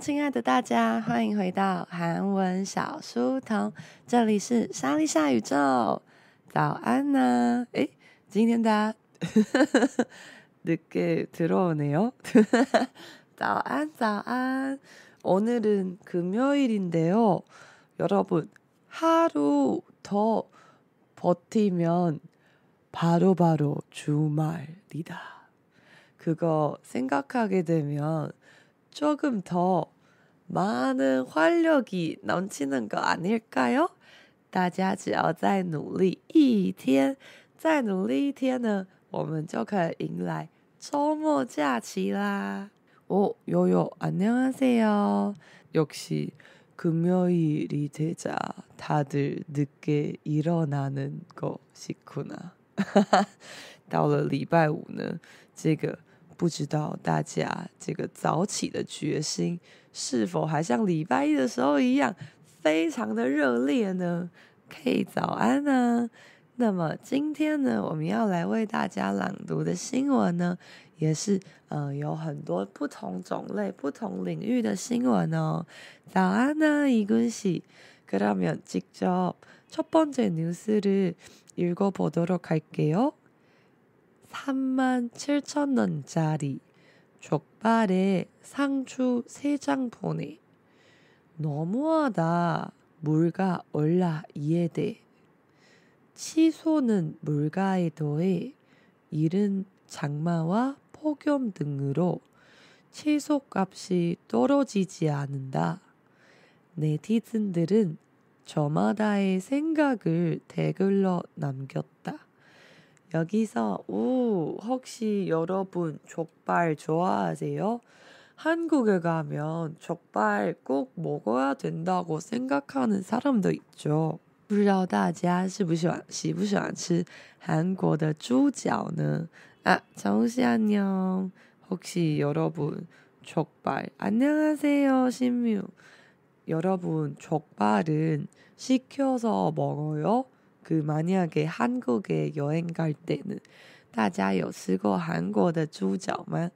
亲爱的大家，欢迎回到韩文小书童，这里是莎莉莎宇宙。早安呢？诶，今天大家늦게들어오네요。早安，早安。오늘은금요일인데요여러분하루더버티면바로바로주말이다그거생각하게되면 조금더많은활력이넘치는거아닐까요？大家只要再努力一天，再努力一天呢，我们就可以迎来周末假期啦！哦，요요안녕하세요。역시금요일이되자다들늦게일어나는것이구나。到了礼拜五呢，这个。 不知道大家这个早起的决心是否还像礼拜一的时候一样非常的热烈呢？可以早安呢。那么今天呢，我们要来为大家朗读的新闻呢，也是呃有很多不同种类、不同领域的新闻哦。早安呢，이군 씨。 그러면직접첫번째뉴스를읽어보도록할게요。 3만 7천 원짜리 족발에 상추 3장 보내. 너무하다. 물가 올라 이해돼. 취소는 물가에 더해 이른 장마와 폭염 등으로 채소값이 떨어지지 않는다. 네티즌들은 저마다의 생각을 댓글로 남겼다. 여기서 오 혹시 여러분 족발 좋아하세요? 한국에 가면 족발 꼭 먹어야 된다고 생각하는 사람도 있죠. 不知道大家是不喜欢喜不喜欢吃韩国的猪脚呢？啊，정씨 안녕。 혹시 여러분 족발 안녕하세요 신뮤。 여러분 족발은 시켜서 먹어요? 그 만약에 한국에 여행 갈 때는 大家有吃过韩国的猪脚吗?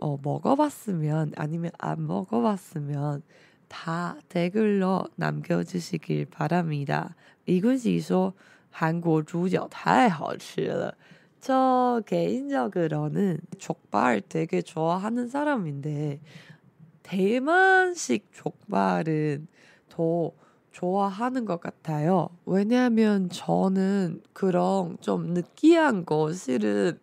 어, 먹어봤으면 아니면 안 먹어봤으면 다 댓글로 남겨주시길 바랍니다. 이군씨 说 한국 猪脚太好吃了.저 개인적으로는 족발 되게 좋아하는 사람인데 대만식 족발은 더 좋아하는 것 같아요. 왜냐하면 저는 그런 좀 느끼한 거 실은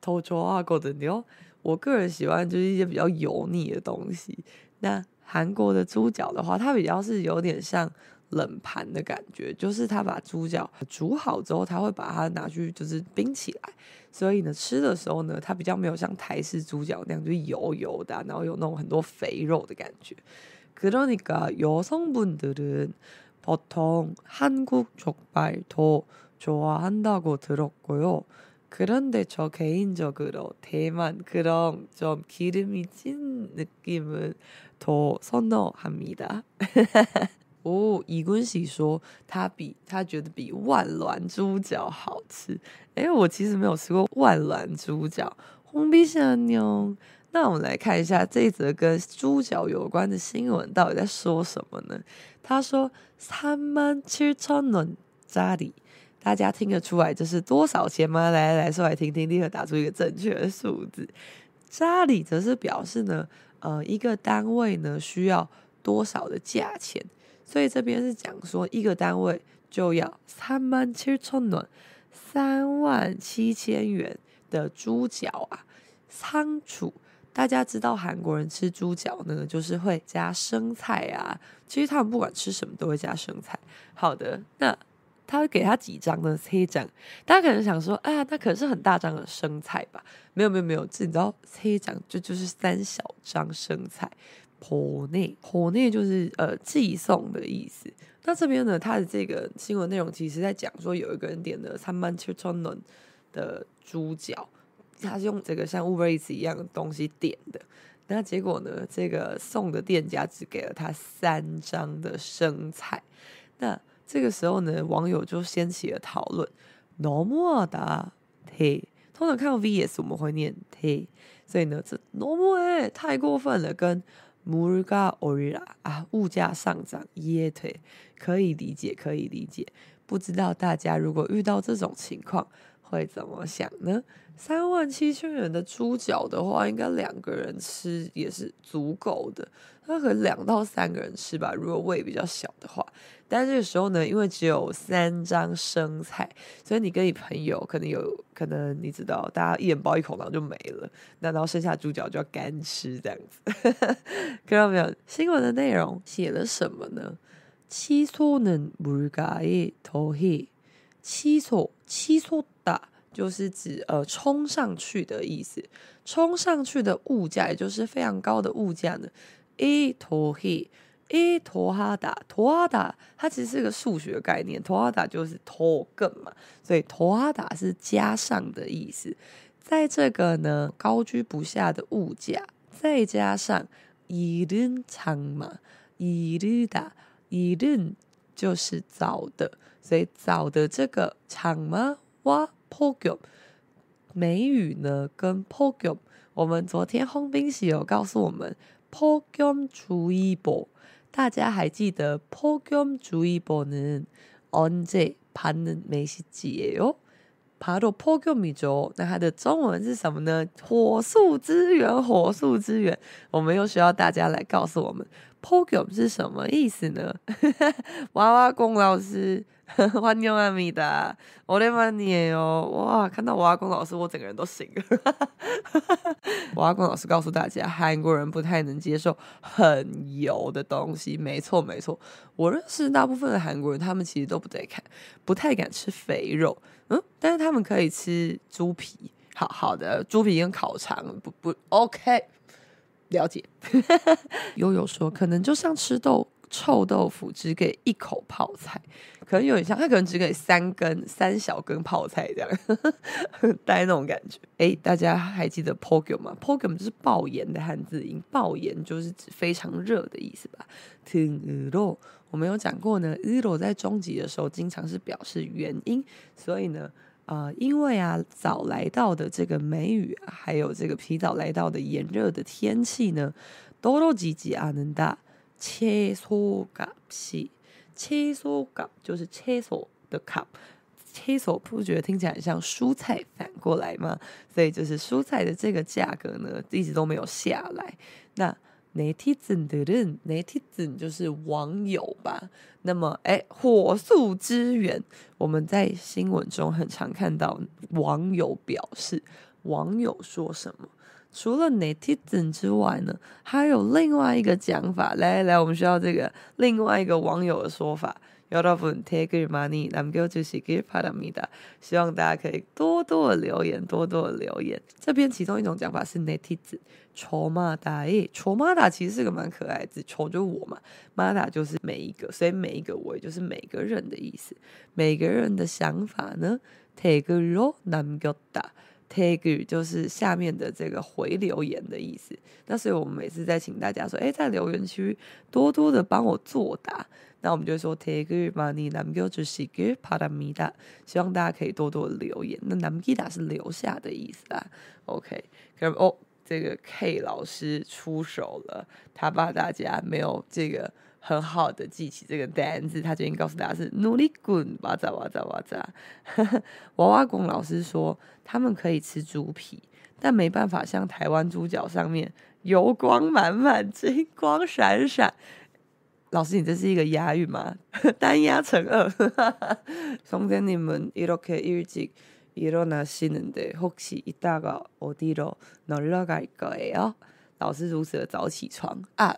더 좋아하거든요. 我个人喜欢就是有油腻的东西。那韩国的猪脚的话，它比较是有点像冷盘的感觉，就是它把猪脚煮好之后，它会把它拿去就是冰起来，所以呢，吃的时候呢，它比较没有像台式猪脚那样就油油的，然后有那种很多肥肉的感觉。 그러니까 여성분들은 보통 족발 더 좋아한다고 들었고요. 그런데 저 개인적으로 대만 그런 좀 기름이 찐 느낌은 더 선호합니다. 哦，이군 씨说他比他觉得比万峦猪脚好吃。诶，我其实没有吃过万峦猪脚。홍비씨 안녕。 那我们来看一下这则跟猪脚有关的新闻到底在说什么呢？他说三万七千元，扎里，大家听得出来这是多少钱吗？来来，说来听听，立刻打出一个正确的数字。扎里则是表示呢，呃，一个单位呢需要多少的价钱？所以这边是讲说一个单位就要三万七千元，三万七千元的猪脚啊，仓储。大家知道韩国人吃猪脚呢，就是会加生菜啊。其实他们不管吃什么都会加生菜。好的，那他会给他几张呢？三张。大家可能想说，啊，那可能是很大张的生菜吧？没有没有没有，这你知道三张就就是三小张生菜。火内火内就是呃寄送的意思。那这边呢，他的这个新闻内容其实在讲说，有一个人点了三万七千원的猪脚。他是用这个像 Uber Eats 一样的东西点的，那结果呢？这个送的店家只给了他三张的生菜。那这个时候呢，网友就掀起了讨论。Normal T，通常看到 V S 我们会念 T，所以呢，这 Normal 太过分了。跟 Murga Ora 啊，物价上涨耶 T，可以理解，可以理解。不知道大家如果遇到这种情况会怎么想呢？三万七千元的猪脚的话，应该两个人吃也是足够的。那可能两到三个人吃吧，如果胃比较小的话。但这个时候呢，因为只有三张生菜，所以你跟你朋友可能有可能你知道，大家一人包一口，然后就没了。那然后剩下猪脚就要干吃这样子。看到没有？新闻的内容写了什么呢？치솟는물가의더해，치솟 치솟다 就是指呃冲上去的意思，冲上去的物价也就是非常高的物价呢。诶더해诶더하다더하다它其实是个数学概念，더하다就是더更嘛，所以더하다是加上的意思。在这个呢高居不下的物价，再加上이른장마이르다 이른就是早的，所以早的这个장마와 폭염梅雨呢跟폭염，我们昨天홍빈씨有告诉我们폭염주의보，大家还记得폭염주의보는언제받는메시지예요？바로폭염이죠。那它的中文是什么呢？火速支援，火速支援。我们又需要大家来告诉我们。 폭염是什么意思呢？娃娃工老师，欢迎阿米达，我的妈耶哦！哇，看到娃娃工老师，我整个人都醒了。娃娃工老师告诉大家，韩国人不太能接受很油的东西。没错，没错，我认识大部分的韩国人，他们其实都不太看，不太敢吃肥肉。嗯，但是他们可以吃猪皮。好好的，猪皮跟烤肠，不不，OK。了解，悠悠说，可能就像吃豆臭豆腐，只给一口泡菜，可能有点像他可能只给三根三小根泡菜这样，带那种感觉。哎，大家还记得 “pogum” 吗？“pogum” 就是爆炎的汉字音，爆炎就是指非常热的意思吧？听日落，我们有讲过呢，日落在中级的时候经常是表示原因，所以呢。啊、呃，因为啊，早来到的这个梅雨，还有这个提早来到的炎热的天气呢，떨어지지않는다，채소값이채소값就是채소的 값，채소不觉得听起来很像蔬菜反过来吗？所以就是蔬菜的这个价格呢，一直都没有下来。那 Netizen 的人，Netizen 就是网友吧？那么，哎，火速支援！我们在新闻中很常看到网友表示，网友说什么？除了 Netizen 之外呢，还有另外一个讲法。来来，我们需要这个另外一个网友的说法。 여러분댓글많이남겨주시길바랍니다。希望大家可以多多的留言，多多的留言。这边其中一种讲法是네티즌，초마다 에， 초마다其实是个蛮可爱的字，초就是我嘛，마다就是每一个，所以每一个我也就是每个人的意思。每个人的想法呢，댓글로남겼다。댓글就是下面的这个回留言的意思。那所以我们每次在请大家说，哎，在留言区多多的帮我作答。 那我们就会说 take money 南哥就是给帕达米达，希望大家可以多多留言。那南基达是留下的意思啊。OK，可哦，这个 K 老师出手了，他怕大家没有这个很好的记起这个单子，他决定告诉大家是努力滚哇咋哇咋哇扎。娃娃滚老师说，他们可以吃猪皮，但没办法像台湾猪脚上面油光满满、金光闪闪。 老师，你这是一个押韵吗？单押成二。선생님은이렇게일찍일어나시는데혹시이따가어디로놀러갈거예요？老师如此的早起床啊！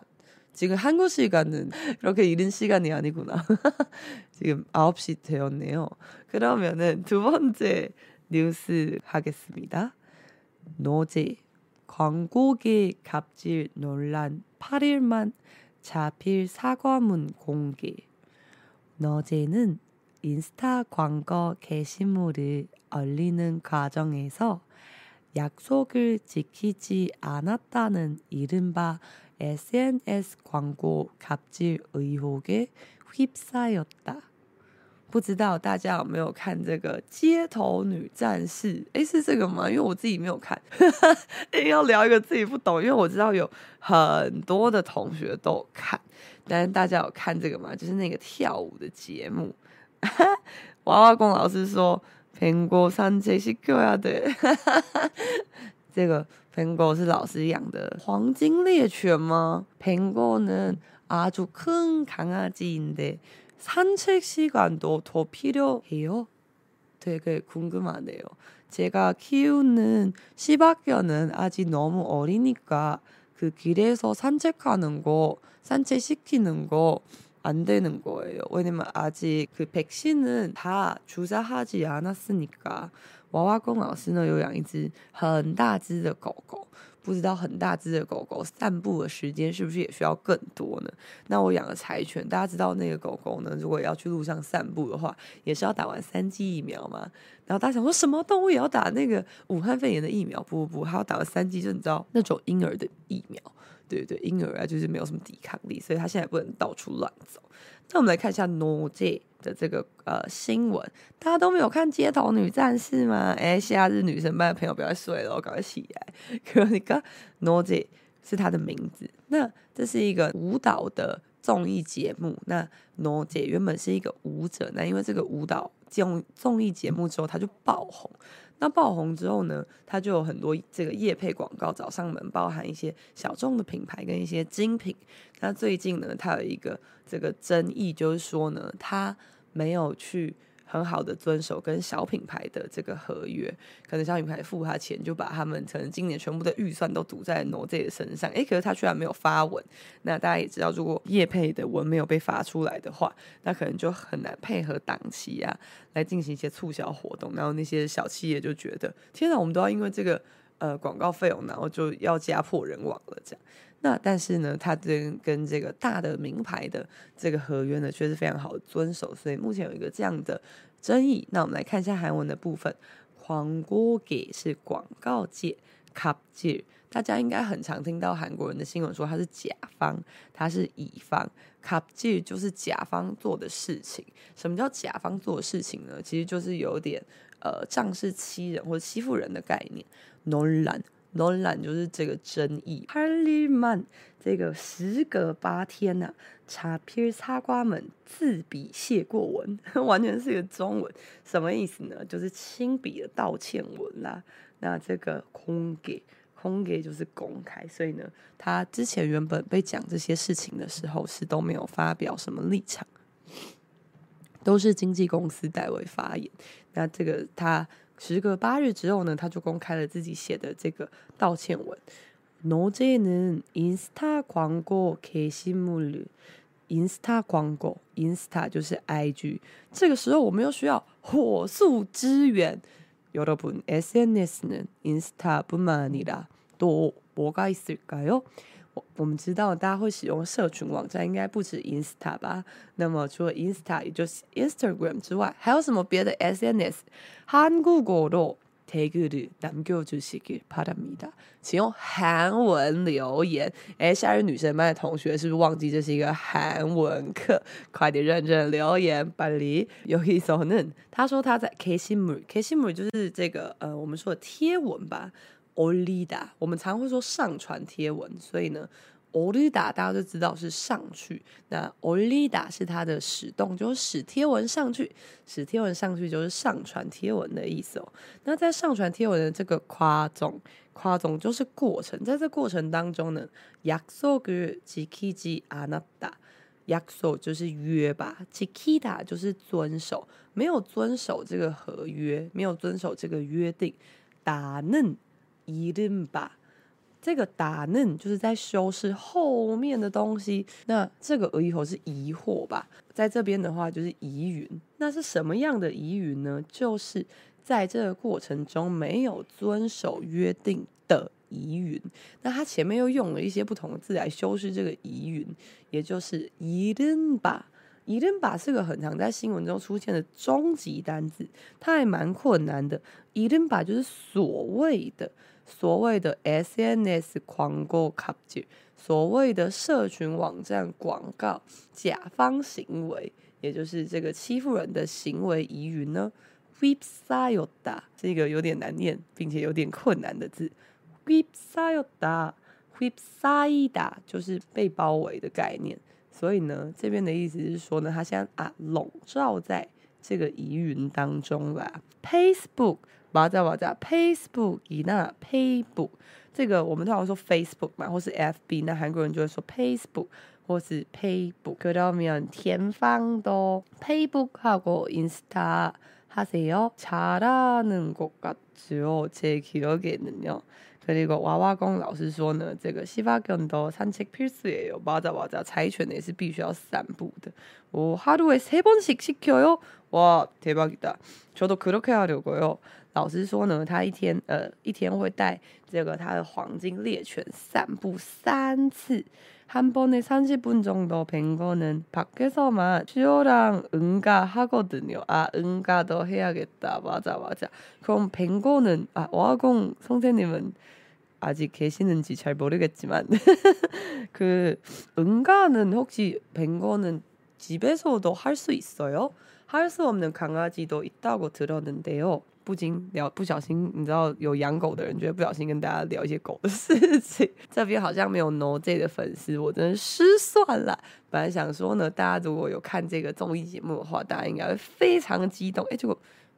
지금한국시간은이렇게이른시간이아니구나 지금9시되었네요그러면은두번째뉴스하겠습니다 노제 광고계 갑질 논란8일만 자필 사과문 공개. 너제는 인스타 광고 게시물을 올리는 과정에서 약속을 지키지 않았다는 이른바 SNS 광고 갑질 의혹에 휩싸였다. 不知道大家有没有看这个《街头女战士》？诶，是这个吗？因为我自己没有看，要聊一个自己不懂，因为我知道有很多的同学都有看，但是大家有看这个吗？就是那个跳舞的节目。娃娃工老师说：“苹果三这是狗呀，对，这个苹果是老师养的黄金猎犬吗？苹果呢，아주큰강아지인데。” 산책 시간도 더 필요해요? 되게 궁금하네요. 제가 키우는 시바견은 아직 너무 어리니까 그 길에서 산책하는 거, 산책시키는 거 안 되는 거예요. 왜냐면 아직 그 백신은 다 주사하지 않았으니까. 娃娃公老师呢有养一只很大只的狗狗。 不知道很大只的狗狗散步的时间是不是也需要更多呢？那我养的柴犬，大家知道那个狗狗呢，如果要去路上散步的话，也是要打完三剂疫苗嘛。然后大家想说，什么动物也要打那个武汉肺炎的疫苗？不不不，还要打完三剂，就你知道那种婴儿的疫苗。对对，婴儿啊，就是没有什么抵抗力，所以他现在不能到处乱走。那我们来看一下诺姐的这个呃新闻，大家都没有看《街头女战士》吗？哎，夏日女生班的朋友不要睡了，赶快起来。可你看，诺姐是她的名字。那这是一个舞蹈的综艺节目。那诺姐原本是一个舞者，那因为这个舞蹈综综艺节目之后，她就爆红。那爆红之后呢，它就有很多这个业配广告找上门，包含一些小众的品牌跟一些精品。那最近呢，它有一个这个争议，就是说呢，它没有去。很好的遵守跟小品牌的这个合约，可能小品牌付他钱，就把他们可能今年全部的预算都赌在 Noz 的身上。诶，可是他居然没有发文。那大家也知道，如果业配的文没有被发出来的话，那可能就很难配合档期啊，来进行一些促销活动。然后那些小企业就觉得，天哪，我们都要因为这个呃广告费用，然后就要家破人亡了这样。那但是呢，他跟跟这个大的名牌的这个合约呢，却是非常好的遵守，所以目前有一个这样的争议。那我们来看一下韩文的部分，광고계是广告界，갑질大家应该很常听到韩国人的新闻说他是甲方，他是乙方，갑질就是甲方做的事情。什么叫甲方做的事情呢？其实就是有点呃仗势欺人或者欺负人的概念，논란。 伦兰就是这个争议。哈利曼这个时隔八天呐、啊，查皮擦瓜们自笔谢过文，完全是一个中文，什么意思呢？就是亲笔的道歉文啦。那这个空给空给就是公开，所以呢，他之前原本被讲这些事情的时候是都没有发表什么立场，都是经纪公司代为发言。那这个他 时隔八日之后呢，他就公开了自己写的这个道歉文。노제는인스타광고게시물인스타광고 인스타就是 IG。这个时候我们又需要火速支援。여러분 SNS 는인스타뿐만아니라또뭐가있을까요？ 我们知道大家会使用社群网站，应该不止 Insta 吧？那么除了 Insta，也就是 Instagram 之外，还有什么别的 SNS？한국어로댓글을남겨주시길바랍니다。请用韩文留言。哎，夏日女生班的同学是不是忘记这是一个韩文课？快点认真留言。빨리여기서는他说他在게시물게시물就是这个呃，我们说的贴文吧。 올리다，我们常会说上传贴文，所以呢，올리다大家就知道是上去。那올리다是它的使动，就是使贴文上去，使贴文上去就是上传贴文的意思哦。那在上传贴文的这个과정，과정就是过程，在这过程当中呢，약속을지키지않았다，약속就是约吧，지키다就是遵守，没有遵守这个合约，没有遵守这个约定，다는 吧。这个打嫩就是在修饰后面的东西那这个以后是疑惑吧。在这边的话就是疑云。那是什么样的疑云呢？就是在这个过程中没有遵守约定的疑云。那他前面又用了一些不同的字来修饰这个疑云也就是一定吧。一定吧是个很常在新闻中出现的终极单字它还蛮困难的。一定吧就是所谓的所谓的 SNS 广告 capture，所谓的社群网站广告甲方行为，也就是这个欺负人的行为疑云呢，websayota 是一个有点难念并且有点困难的字，websayota。被塞打就是被包围的概念，所以呢，这边的意思是说呢，它现在啊笼罩在这个疑云当中啦。Facebook 맞아맞아，Facebook 이나 Paybook，这个我们通常说 Facebook 嘛，或是 FB，那韩国人就会说 Facebook 或是 Paybook。그러면田方都 Paybook하고 인스타 하세요? 잘하는 것 같죠? 제 기억에는요. 그리고 와와공 老师说呢，这个西巴견도 산책 필수예요. 맞아 맞아. 자이犬也是必须要散步的. 오, 하루에 세 번씩 시켜요? 와, 대박이다. 저도 그렇게 하려고요. 老师说呢，他一天呃一天会带这个他的黄金猎犬散步三次。한 번에 30분 정도 뵌 거는 밖에서만 수요랑 응가하거든요. 아, 응가도 해야겠다. 맞아, 맞아. 그럼 뵌 거는 아, 와공 선생님은 아직 계시는지 잘 모르겠지만 그 응가는 혹시 뵌 거는 집에서도 할 수 있어요? 할 수 없는 강아지도 있다고 들었는데요. 不禁聊，不小心，你知道有养狗的人，觉得不小心跟大家聊一些狗的事情。这边好像没有 No J 的粉丝，我真的失算了。本来想说呢，大家如果有看这个综艺节目的话，大家应该会非常激动。哎，结果，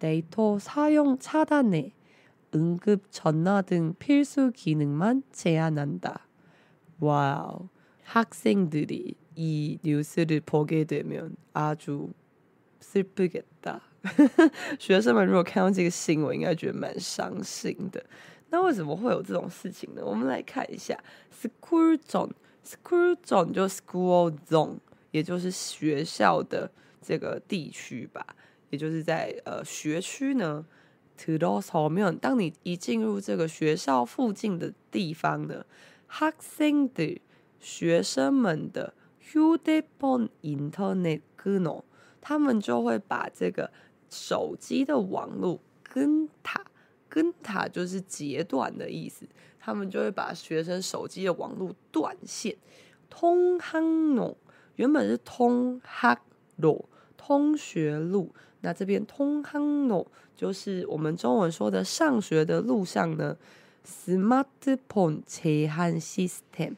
데이터 사용 차단에 응급 전화 등 필수 기능만 제한한다. 와우. 학생들이 이 뉴스를 보게 되면 아주 슬프겠다. 学生们如果看到这个新闻，应该觉得蛮伤心的。那为什么会有这种事情呢？我们来看一下，school zone，school zone 就 school zone，也就是学校的这个地区吧， 也就是在呃学区呢 todos 当你一进入这个学校附近的地方呢学生们的 hutelpon internet g u n o 他们就会把这个手机的网络跟塔跟塔就是截断的意思他们就会把学生手机的网络断线。通 h a 原本是通哈罗通学路那这边通康诺就是我们中文说的上学的路上呢，smartphone 切换 system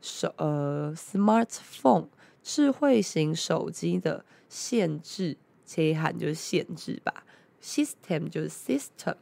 手呃 smartphone 智慧型手机的限制切换就是限制吧，system 就是 system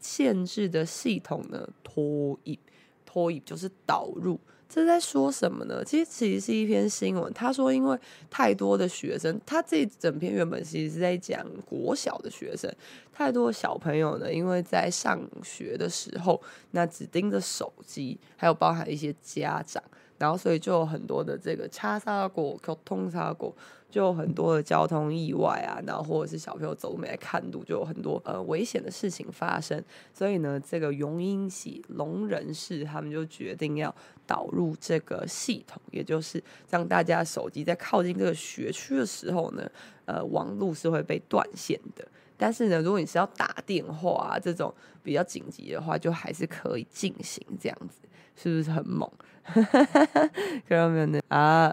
限制的系统呢，拖一拖一就是导入。这在说什么呢？其实其实是一篇新闻，他说因为太多的学生，他这整篇原本其实是在讲国小的学生，太多的小朋友呢，因为在上学的时候，那只盯着手机，还有包含一些家长。然后，所以就有很多的这个擦砂过、通擦过，就有很多的交通意外啊，然后或者是小朋友走路没来看路，就有很多呃危险的事情发生。所以呢，这个荣英喜聋人士他们就决定要导入这个系统，也就是让大家手机在靠近这个学区的时候呢，呃，网路是会被断线的。但是呢，如果你是要打电话啊这种比较紧急的话，就还是可以进行这样子。是不是很猛？可能没有啊。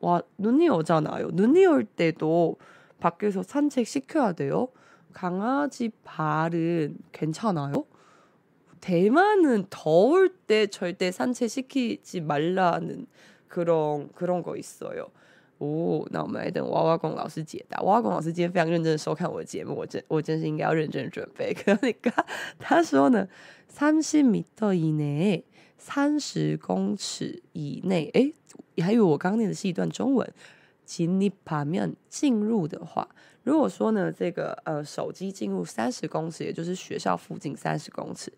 와눈이오잖아요눈이올때도밖에서산책시켜야돼요강아지발은괜찮아요 대만은 더울 때 절대 산책시키지 말라는 그런 그런 거 있어요. 哦，那我们来等娃娃工老师解答。娃娃工老师今天非常认真的收看我的节目，我真我真是应该要认真准备。可那个他说呢，三十米以内， 三十公尺以内。哎，还有我刚刚念的是一段中文。请你把面进入的话，如果说呢，这个呃手机进入三十公尺，也就是学校附近三十公尺。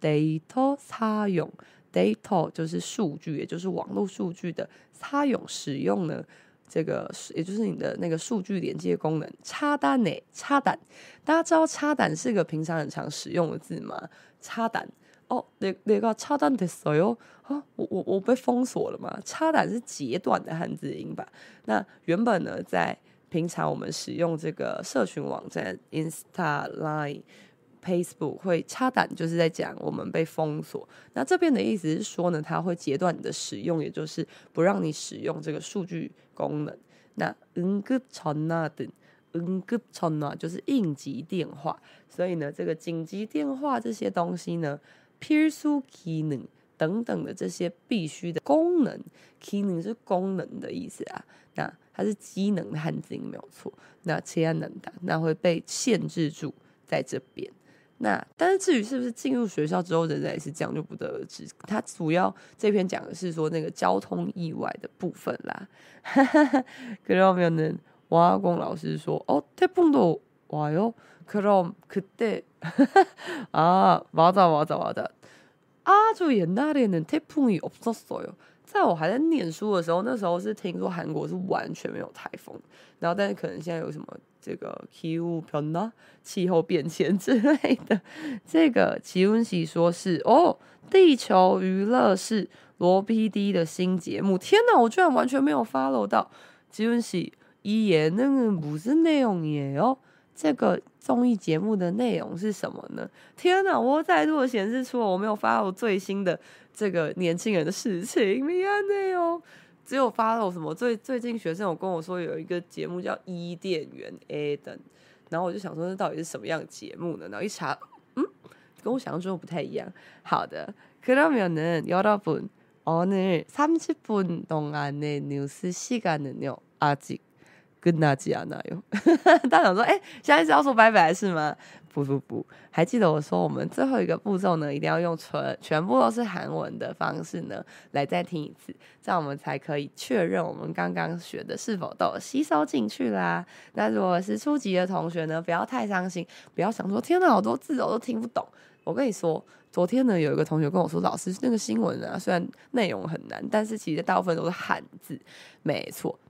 data 插用 data 就是数据，也就是网络数据的插用使用呢。这个也就是你的那个数据连接功能，插单呢？插单，大家知道插单是个平常很常使用的字吗？插单哦，那那个插单的时候啊，我我我被封锁了吗？插单是截断的汉字音吧？那原本呢，在平常我们使用这个社群网站 Insta Line。Facebook 会插单，就是在讲我们被封锁。那这边的意思是说呢，它会截断你的使用，也就是不让你使用这个数据功能。那응급전화 등， 응급전화就是应急电话。所以呢，这个紧急电话这些东西呢， 필수기능等等的这些必须的功能，기능是功能的意思啊。那它是机能的汉字音没有错。那切安能的，那会被限制住在这边。那但是至于是不是进入学校之后仍然也是这样，就不得而知。他主要这篇讲的是说那个交通意外的部分啦。그러면은와공老师说哦，태풍도와요그럼그때 아맞아맞아맞아아주옛날에는태풍이없었어요在我还在念书的时候，那时候是听说韩国是完全没有台风，然后但是可能现在有什么这个气候变呢，气候变迁之类的。这个齐文喜说是哦，地球娱乐是罗 PD 的新节目。天哪，我居然完全没有 follow 到齐文喜一言那个不是内容耶哦。这个 综艺节目的内容是什么呢？天哪，我再度显示出我没有 follow 最新的。这个年轻人的事情，没安内哦，只有发了什么？最最近学生有跟我说有一个节目叫《伊甸园》A 等，然后我就想说这到底是什么样的节目呢？然后一查，嗯，跟我想象中不太一样。好的，그러면은여러분오늘30분동안의뉴스시간은요아직 跟大家那有？大家想说，哎，现在是要说拜拜是吗？不不不，还记得我说我们最后一个步骤呢，一定要用全全部都是韩文的方式呢，来再听一次，这样我们才可以确认我们刚刚学的是否都吸收进去啦。那如果是初级的同学呢，不要太伤心，不要想说，天哪，好多字我都听不懂。我跟你说，昨天呢，有一个同学跟我说，老师那个新闻啊，虽然内容很难，但是其实大部分都是汉字，没错。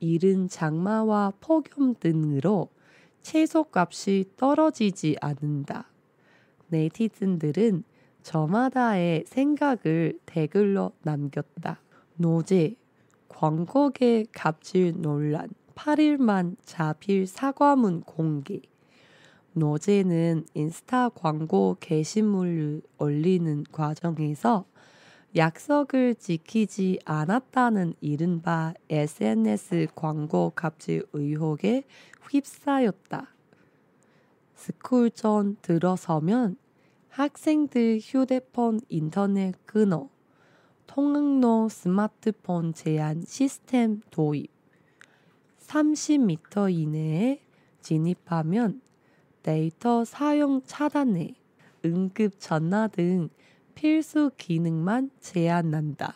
이른 장마와 폭염 등으로 채소 값이 떨어지지 않는다 네티즌들은 저마다의 생각을 댓글로 남겼다. 노제 광고계 갑질 논란 8일만 자필 사과문 공개. 노제는 인스타 광고 게시물을 올리는 과정에서 약속을 지키지 않았다는 이른바 SNS 광고 갑질 의혹에 휩싸였다. 스쿨 전 들어서면 학생들 휴대폰 인터넷 끊어 통학로 스마트폰 제한 시스템 도입 30m 이내에 진입하면 데이터 사용 차단해 응급 전화 등 필수 기능만 제한한다.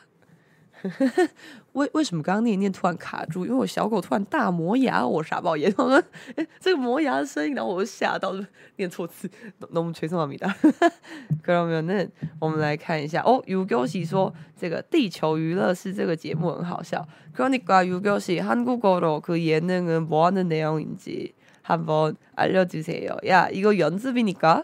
为为什么刚刚念念突然卡住？因为我小狗突然大磨牙，我傻爆眼。我说：“哎，这个磨牙的声音，然后我就吓到，念错字。”那我们吹什么米的？可能没有。那我们来看一下哦。유교시说这个地球娱乐室这个节目很好笑。그러니까유교시한국어로그예능은뭐하는내용인지한번알려주세요。呀，一个연습이니까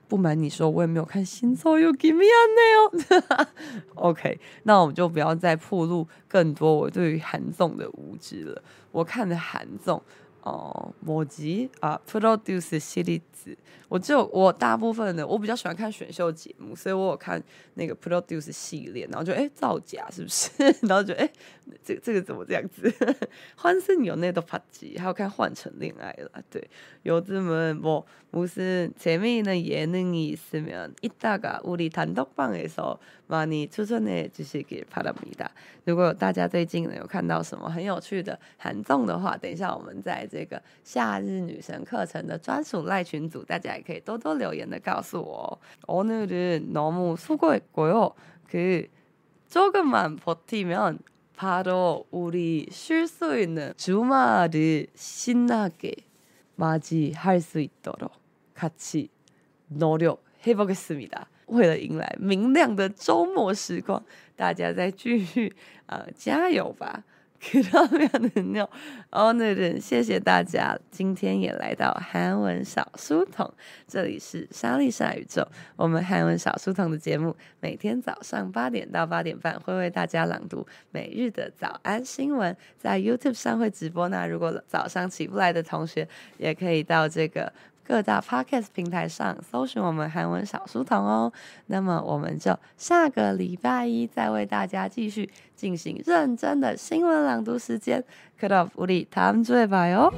不瞒你说，我也没有看新手有 give me a nail。OK，那我们就不要再暴露更多我对于韩综的无知了。我看的韩综。哦，摩吉啊，Produce 系列子，我就我大部分的我比较喜欢看选秀节目，所以我有看那个 Produce 系列，然后就哎造假是不是？然后就哎这这个怎么这样子？欢胜有那个帕吉，还有看换乘恋爱了，对，有这么뭐무슨재미있는예능이있으면이따가우리단독방에서 많이추천해주시길바랍니다。如果大家最近呢有看到什么很有趣的韩综的话，等一下我们在。这个夏日女神课程的专属赖群组，大家也可以多多留言的告诉我。오늘은너무수고했고요그조금만버티면바로우리쉴수있는주말을신나게맞이할수있도록같이노력해보겠습니다 为了迎来明亮的周末时光，大家再继续、呃、加油吧！可到没有能量哦，那人谢谢大家，今天也来到韩文小书童，这里是莎莉莎宇宙。我们韩文小书童的节目，每天早上八点到八点半会为大家朗读每日的早安新闻，在 YouTube 上会直播。那如果早上起不来的同学，也可以到这个。各大 Podcast 平台上搜寻我们韩文小书童哦，那么我们就下个礼拜一再为大家继续进行认真的新闻朗读时间。그럼우리다음주에봐요